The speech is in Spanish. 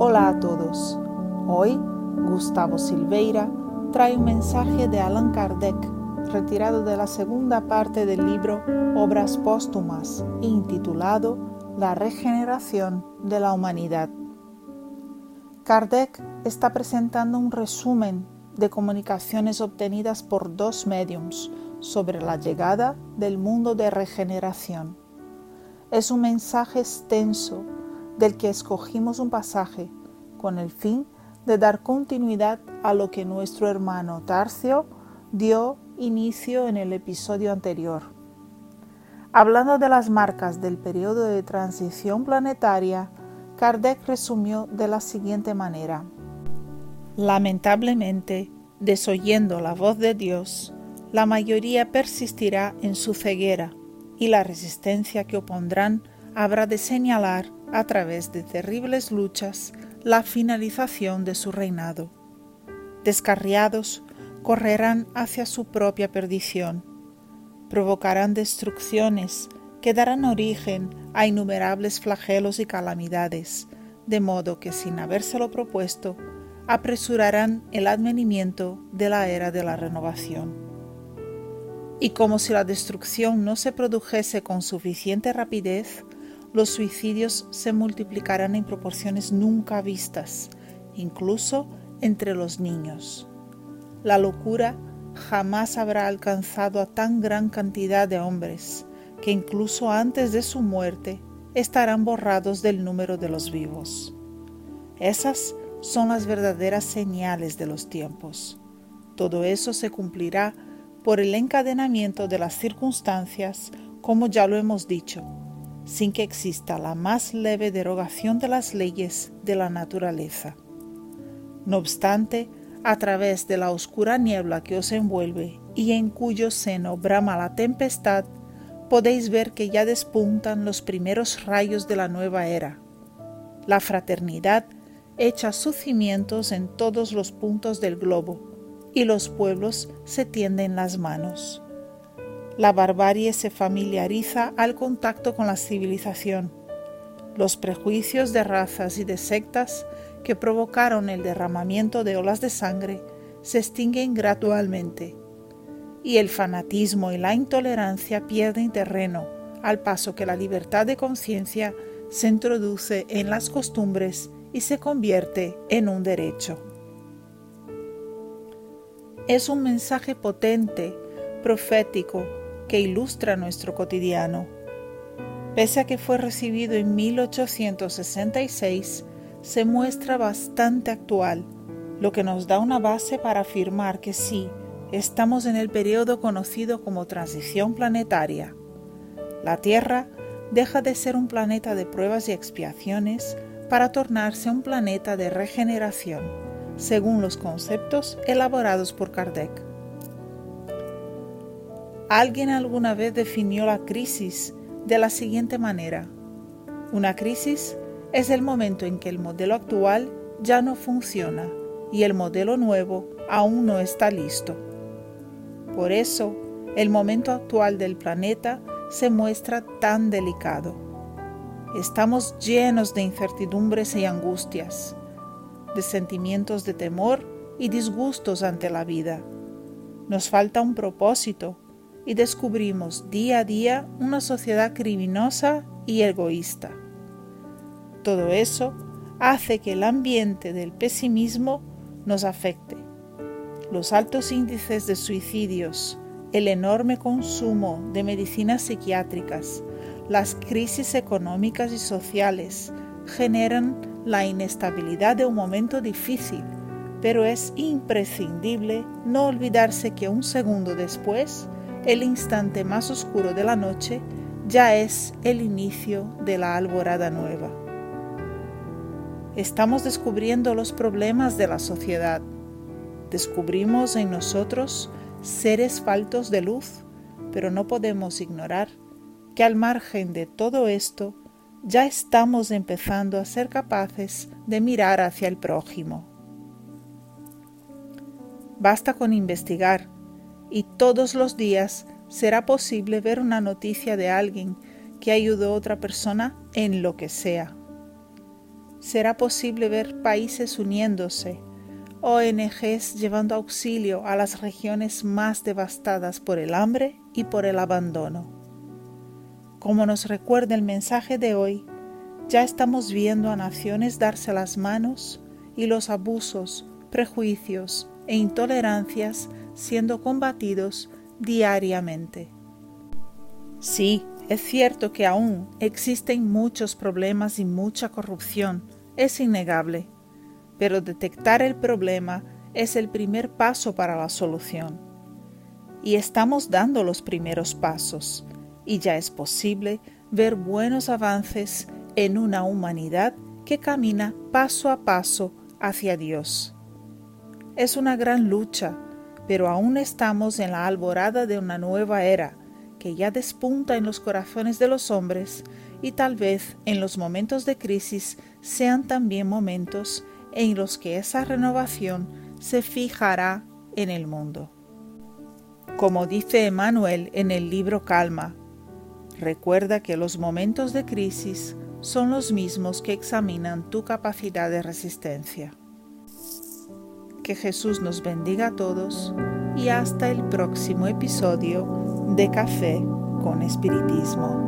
Hola a todos. Hoy Gustavo Silveira trae un mensaje de Allan Kardec retirado de la segunda parte del libro Obras Póstumas intitulado La regeneración de la humanidad. Kardec está presentando un resumen de comunicaciones obtenidas por dos mediums sobre la llegada del mundo de regeneración. Es un mensaje extenso del que escogimos un pasaje con el fin de dar continuidad a lo que nuestro hermano Tarcio dio inicio en el episodio anterior. Hablando de las marcas del periodo de transición planetaria, Kardec resumió de la siguiente manera. Lamentablemente, desoyendo la voz de Dios, la mayoría persistirá en su ceguera y la resistencia que opondrán habrá de señalar a través de terribles luchas la finalización de su reinado. Descarriados, correrán hacia su propia perdición, provocarán destrucciones que darán origen a innumerables flagelos y calamidades, de modo que sin habérselo propuesto, apresurarán el advenimiento de la era de la renovación. Y como si la destrucción no se produjese con suficiente rapidez, los suicidios se multiplicarán en proporciones nunca vistas, incluso entre los niños. La locura jamás habrá alcanzado a tan gran cantidad de hombres, que incluso antes de su muerte estarán borrados del número de los vivos. Esas son las verdaderas señales de los tiempos. Todo eso se cumplirá por el encadenamiento de las circunstancias, como ya lo hemos dicho, sin que exista la más leve derogación de las leyes de la naturaleza. No obstante, a través de la oscura niebla que os envuelve y en cuyo seno brama la tempestad, podéis ver que ya despuntan los primeros rayos de la nueva era. La fraternidad echa sus cimientos en todos los puntos del globo y los pueblos se tienden las manos. La barbarie se familiariza al contacto con la civilización. Los prejuicios de razas y de sectas que provocaron el derramamiento de olas de sangre se extinguen gradualmente y el fanatismo y la intolerancia pierden terreno al paso que la libertad de conciencia se introduce en las costumbres y se convierte en un derecho. Es un mensaje potente, profético, que ilustra nuestro cotidiano. Pese a que fue recibido en 1866, se muestra bastante actual, lo que nos da una base para afirmar que sí, estamos en el periodo conocido como transición planetaria. La Tierra deja de ser un planeta de pruebas y expiaciones para tornarse un planeta de regeneración, según los conceptos elaborados por Kardec. Alguien alguna vez definió la crisis de la siguiente manera. Una crisis es el momento en que el modelo actual ya no funciona y el modelo nuevo aún no está listo. Por eso, el momento actual del planeta se muestra tan delicado. Estamos llenos de incertidumbres y angustias, de sentimientos de temor y disgustos ante la vida. Nos falta un propósito y descubrimos día a día una sociedad criminosa y egoísta. Todo eso hace que el ambiente del pesimismo nos afecte. Los altos índices de suicidios, el enorme consumo de medicinas psiquiátricas, las crisis económicas y sociales generan la inestabilidad de un momento difícil, pero es imprescindible no olvidarse que un segundo después el instante más oscuro de la noche ya es el inicio de la alborada nueva. Estamos descubriendo los problemas de la sociedad. Descubrimos en nosotros seres faltos de luz, pero no podemos ignorar que al margen de todo esto, ya estamos empezando a ser capaces de mirar hacia el prójimo. Basta con investigar y todos los días será posible ver una noticia de alguien que ayudó a otra persona en lo que sea. será posible ver países uniéndose, ONGs llevando auxilio a las regiones más devastadas por el hambre y por el abandono. Como nos recuerda el mensaje de hoy, ya estamos viendo a naciones darse las manos y los abusos, prejuicios e intolerancias siendo combatidos diariamente. Sí, es cierto que aún existen muchos problemas y mucha corrupción, es innegable, pero detectar el problema es el primer paso para la solución. Y estamos dando los primeros pasos, y ya es posible ver buenos avances en una humanidad que camina paso a paso hacia Dios. Es una gran lucha, pero aún estamos en la alborada de una nueva era que ya despunta en los corazones de los hombres y tal vez en los momentos de crisis sean también momentos en los que esa renovación se fijará en el mundo. Como dice Emmanuel en el libro Calma, recuerda que los momentos de crisis son los mismos que examinan tu capacidad de resistencia. Que Jesús nos bendiga a todos y hasta el próximo episodio de Café con Espiritismo.